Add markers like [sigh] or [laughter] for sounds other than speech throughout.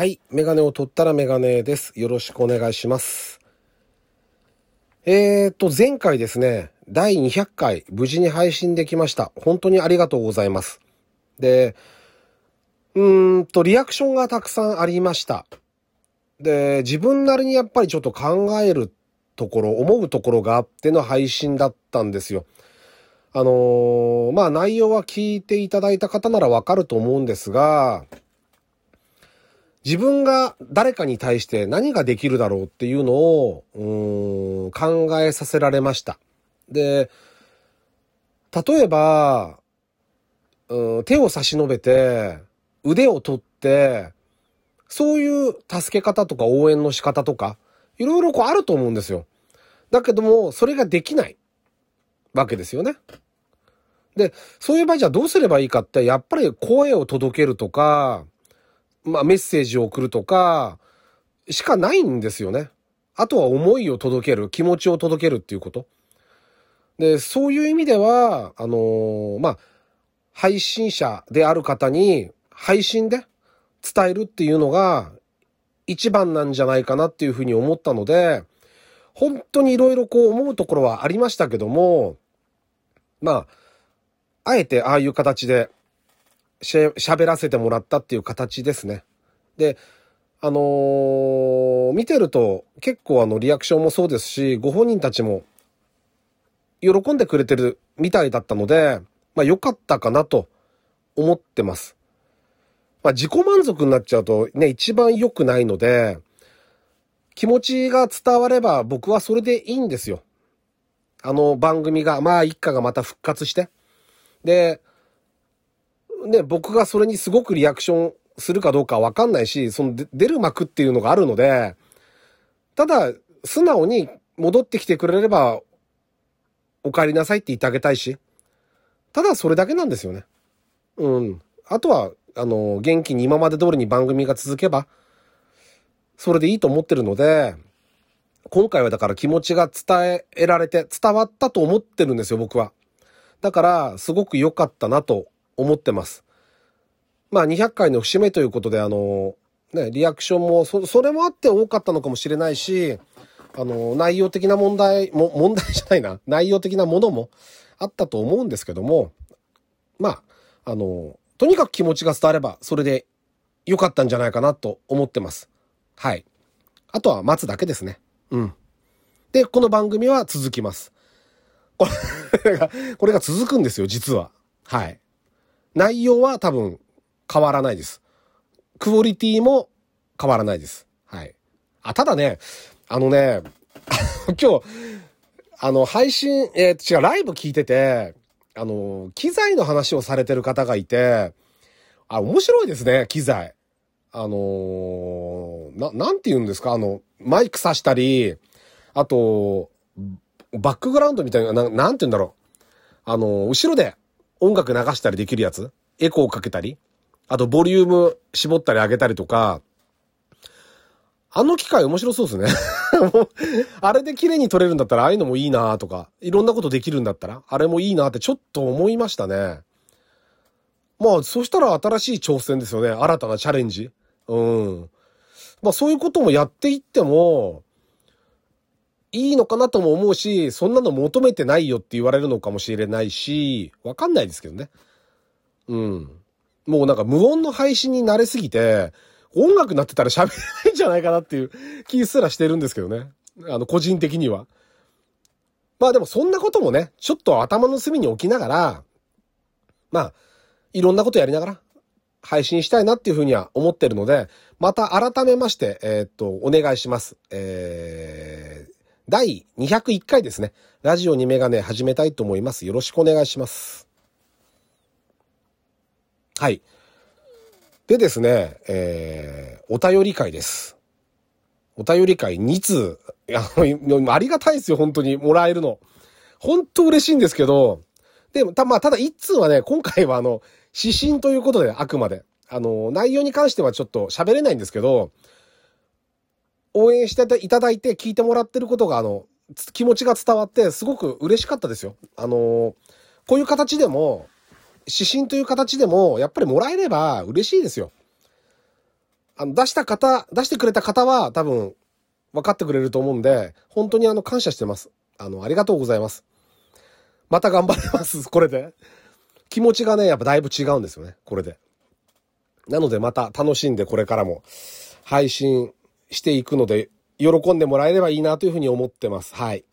はい。メガネを取ったらメガネです。よろしくお願いします。えーと、前回ですね、第200回無事に配信できました。本当にありがとうございます。で、うーんと、リアクションがたくさんありました。で、自分なりにやっぱりちょっと考えるところ、思うところがあっての配信だったんですよ。あのーまあ内容は聞いていただいた方ならわかると思うんですが、自分が誰かに対して何ができるだろうっていうのを、考えさせられました。で、例えば、うん、手を差し伸べて、腕を取って、そういう助け方とか応援の仕方とか、いろいろこうあると思うんですよ。だけども、それができないわけですよね。で、そういう場合じゃあどうすればいいかって、やっぱり声を届けるとか、まあメッセージを送るとか、しかないんですよね。あとは思いを届ける、気持ちを届けるっていうこと。で、そういう意味では、あのーまあ、配信者である方に配信で伝えるっていうのが一番なんじゃないかなっていうふうに思ったので、本当にいろいろこう思うところはありましたけども、まあ、あえてああいう形でし喋らせてもらったっていう形ですね。で、あのー見てると結構あのリアクションもそうですし、ご本人たちも喜んでくれてるみたいだったので、まあ良かったかなと思ってます。まあ自己満足になっちゃうとね、一番良くないので、気持ちが伝われば僕はそれでいいんですよ。あの番組が、まあ一家がまた復活して。で、ね、僕がそれにすごくリアクションするかどうかわかんないし、その出る幕っていうのがあるので、ただ、素直に戻ってきてくれれば、お帰りなさいって言ってあげたいし、ただそれだけなんですよね。うん。あとは、あの、元気に今まで通りに番組が続けば、それでいいと思ってるので、今回はだから気持ちが伝えられて、伝わったと思ってるんですよ、僕は。だから、すごく良かったなと思ってます。まあ、200回の節目ということで、あの、ね、リアクションも、そ、それもあって多かったのかもしれないし、あの、内容的な問題も、問題じゃないな、内容的なものもあったと思うんですけども、まあ、あの、とにかく気持ちが伝われば、それで良かったんじゃないかなと思ってます。はい。あとは待つだけですね。うん。で、この番組は続きます。これが、[laughs] これが続くんですよ、実は。はい。内容は多分変わらないです。クオリティも変わらないです。はい。あ、ただね、あのね、[laughs] 今日、あの、配信、えー、違う、ライブ聞いてて、あの、機材の話をされてる方がいて、あ、面白いですね、機材。あのーな、なんて言うんですかあの、マイク挿したり、あと、バックグラウンドみたいな、ななんて言うんだろう。あの、後ろで音楽流したりできるやつ？エコーかけたり？あと、ボリューム絞ったり上げたりとか、あの機械面白そうですね。[laughs] あれで綺麗に撮れるんだったら、ああいうのもいいなとか、いろんなことできるんだったら、あれもいいなってちょっと思いましたね。まあ、そしたら新しい挑戦ですよね。新たなチャレンジ。うん。まあ、そういうこともやっていっても、いいのかなとも思うし、そんなの求めてないよって言われるのかもしれないし、わかんないですけどね。うん。もうなんか無音の配信に慣れすぎて、音楽なってたら喋れないんじゃないかなっていう気すらしてるんですけどね。あの、個人的には。まあでもそんなこともね、ちょっと頭の隅に置きながら、まあ、いろんなことやりながら配信したいなっていうふうには思ってるので、また改めまして、えーっと、お願いします。えー、第201回ですね。ラジオにメガネ始めたいと思います。よろしくお願いします。はい。でですね、えー、お便り会です。お便り会2通。ありがたいですよ、本当に。もらえるの。本当嬉しいんですけど、でも、た、まあ、ただ1通はね、今回はあの、指針ということで、あくまで。あの、内容に関してはちょっと喋れないんですけど、応援していただいて聞いてもらってることが、あの、気持ちが伝わって、すごく嬉しかったですよ。あの、こういう形でも、指針という形でも、やっぱりもらえれば嬉しいですよ。あの、出した方、出してくれた方は多分分かってくれると思うんで、本当にあの、感謝してます。あの、ありがとうございます。また頑張ります、[laughs] これで。気持ちがね、やっぱだいぶ違うんですよね、これで。なのでまた楽しんでこれからも配信していくので、喜んでもらえればいいなというふうに思ってます。はい。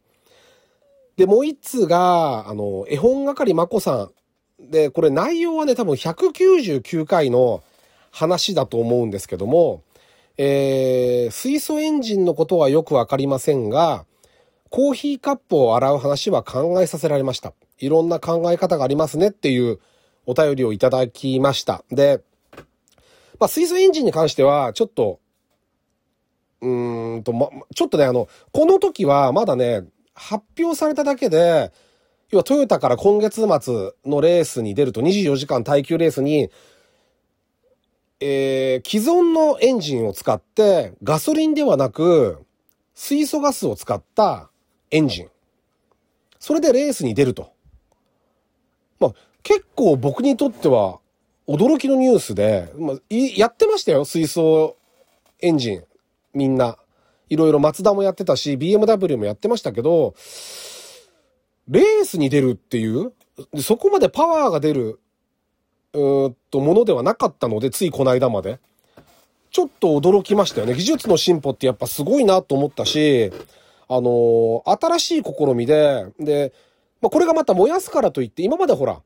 で、もう一通が、あの、絵本係まこさん。で、これ内容はね、多分199回の話だと思うんですけども、えー、水素エンジンのことはよくわかりませんが、コーヒーカップを洗う話は考えさせられました。いろんな考え方がありますねっていうお便りをいただきました。で、まあ、水素エンジンに関しては、ちょっと、うんと、ま、ちょっとね、あの、この時はまだね、発表されただけで、要はトヨタから今月末のレースに出ると24時間耐久レースに、えー、既存のエンジンを使ってガソリンではなく水素ガスを使ったエンジン。それでレースに出ると。まあ、結構僕にとっては驚きのニュースで、まあ、やってましたよ、水素エンジン。みんな。いろいろマツダもやってたし、BMW もやってましたけど、レースに出るっていう、そこまでパワーが出る、うーんと、ものではなかったので、ついこの間まで。ちょっと驚きましたよね。技術の進歩ってやっぱすごいなと思ったし、あのー、新しい試みで、で、まあ、これがまた燃やすからといって、今までほら、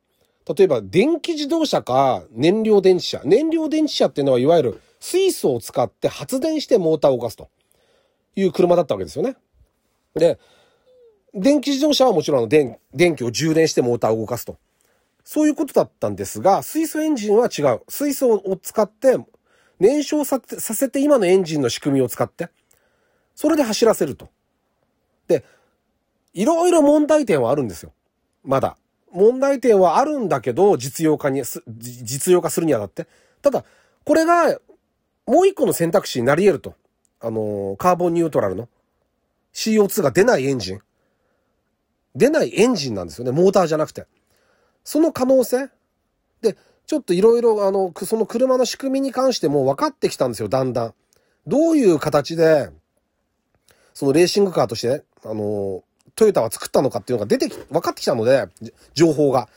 例えば電気自動車か燃料電池車。燃料電池車っていうのはいわゆる水素を使って発電してモーターを動かすと。いう車だったわけですよね。で、電気自動車はもちろん電電気を充電してモーターを動かすと。そういうことだったんですが、水素エンジンは違う。水素を使って燃焼させて今のエンジンの仕組みを使って、それで走らせると。で、いろいろ問題点はあるんですよ。まだ。問題点はあるんだけど、実用化に、実用化するにあたって。ただ、これが、もう一個の選択肢になり得ると。あの、カーボンニュートラルの CO2 が出ないエンジン。出ないエンジンなんですよね。モーターじゃなくて。その可能性で、ちょっといろいろ、あの、その車の仕組みに関しても分かってきたんですよ、だんだん。どういう形で、そのレーシングカーとして、あの、トヨタは作ったのかっていうのが出てき、分かってきたので、情報が。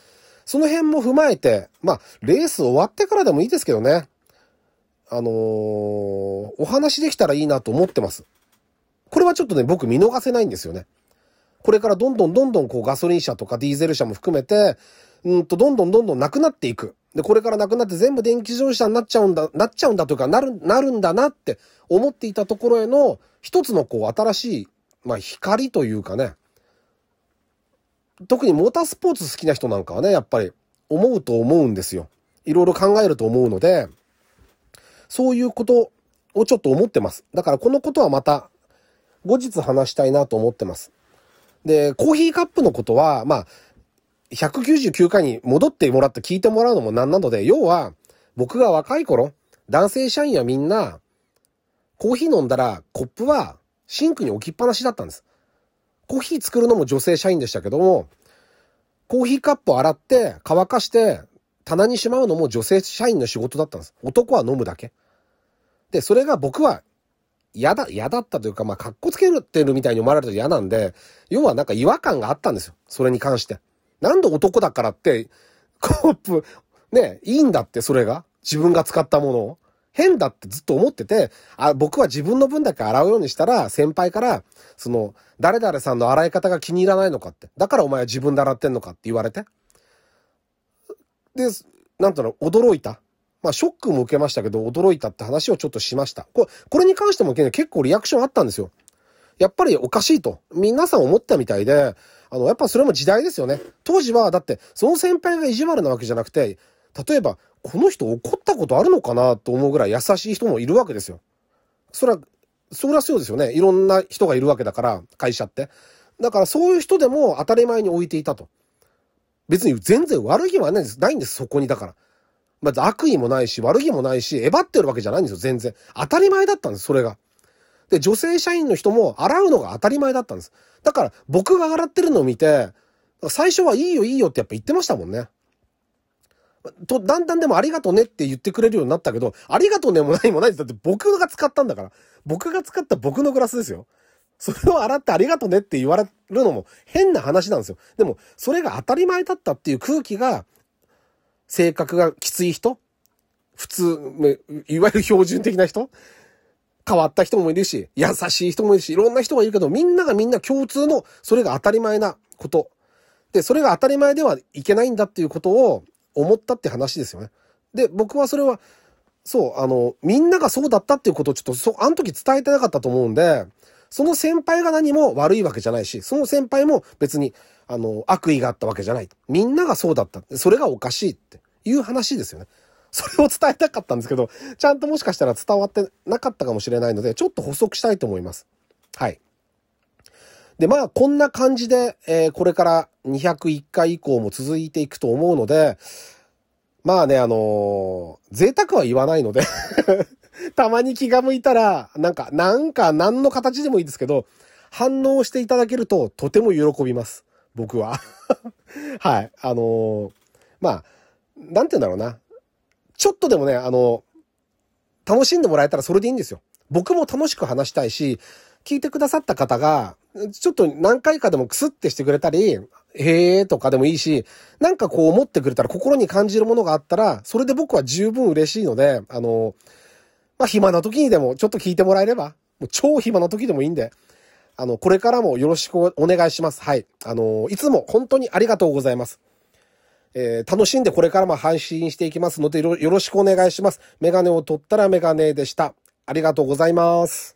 その辺も踏まえて、まあ、レース終わってからでもいいですけどね。あのー、お話できたらいいなと思ってます。これはちょっとね、僕見逃せないんですよね。これからどんどんどんどんこうガソリン車とかディーゼル車も含めて、うんと、どんどんどんどんなくなっていく。で、これからなくなって全部電気自動車になっちゃうんだ、なっちゃうんだというか、なる、なるんだなって思っていたところへの一つのこう新しい、まあ光というかね、特にモータースポーツ好きな人なんかはね、やっぱり思うと思うんですよ。いろいろ考えると思うので、そういうことをちょっと思ってます。だからこのことはまた後日話したいなと思ってます。で、コーヒーカップのことは、まあ、199回に戻ってもらって聞いてもらうのもなんなので、要は、僕が若い頃、男性社員はみんな、コーヒー飲んだらコップはシンクに置きっぱなしだったんです。コーヒー作るのも女性社員でしたけども、コーヒーカップを洗って乾かして棚にしまうのも女性社員の仕事だったんです。男は飲むだけ。で、それが僕は嫌だ、嫌だったというか、まあ、格好つけるってるみたいに思われると嫌なんで、要はなんか違和感があったんですよ。それに関して。なんで男だからって、コップ、ね、いいんだって、それが。自分が使ったものを。変だってずっと思ってて、あ、僕は自分の分だけ洗うようにしたら、先輩から、その、誰々さんの洗い方が気に入らないのかって。だからお前は自分で洗ってんのかって言われて。で、なんとの、驚いた。まあ、ショックも受けましたけど、驚いたって話をちょっとしました。これ、これに関しても結構リアクションあったんですよ。やっぱりおかしいと。皆さん思ったみたいで、あの、やっぱそれも時代ですよね。当時は、だって、その先輩が意地悪なわけじゃなくて、例えば、この人怒ったことあるのかなと思うぐらい優しい人もいるわけですよ。それは、そりゃそうですよね。いろんな人がいるわけだから、会社って。だからそういう人でも当たり前に置いていたと。別に全然悪気はないんです。ないんです、そこに。だから。まず悪意もないし、悪気もないし、えばってるわけじゃないんですよ、全然。当たり前だったんです、それが。で、女性社員の人も洗うのが当たり前だったんです。だから、僕が洗ってるのを見て、最初はいいよいいよってやっぱ言ってましたもんね。と、だんだんでもありがとねって言ってくれるようになったけど、ありがとねもないもないです。だって僕が使ったんだから。僕が使った僕のグラスですよ。それを洗ってありがとうねって言われるのも変な話なんですよ。でも、それが当たり前だったっていう空気が、性格がきつい人普通、いわゆる標準的な人変わった人もいるし、優しい人もいるし、いろんな人がいるけど、みんながみんな共通の、それが当たり前なこと。で、それが当たり前ではいけないんだっていうことを思ったって話ですよね。で、僕はそれは、そう、あの、みんながそうだったっていうことをちょっと、そ、あの時伝えてなかったと思うんで、その先輩が何も悪いわけじゃないし、その先輩も別に、あの、悪意があったわけじゃない。みんながそうだった。それがおかしいっていう話ですよね。それを伝えたかったんですけど、ちゃんともしかしたら伝わってなかったかもしれないので、ちょっと補足したいと思います。はい。で、まあ、こんな感じで、えー、これから201回以降も続いていくと思うので、まあね、あのー、贅沢は言わないのでたまに気が向いたら、なんか、なんか、何の形でもいいですけど、反応していただけると、とても喜びます。僕は [laughs] はい。あのー、まあ、なんて言うんだろうな。ちょっとでもね、あの、楽しんでもらえたらそれでいいんですよ。僕も楽しく話したいし、聞いてくださった方が、ちょっと何回かでもクスってしてくれたり、へーとかでもいいし、なんかこう思ってくれたら心に感じるものがあったら、それで僕は十分嬉しいので、あの、まあ、暇な時にでもちょっと聞いてもらえれば、もう超暇な時でもいいんで、あの、これからもよろしくお願いします。はい。あの、いつも本当にありがとうございます。えー、楽しんでこれからも配信していきますのでよろしくお願いします。メガネを取ったらメガネでした。ありがとうございます。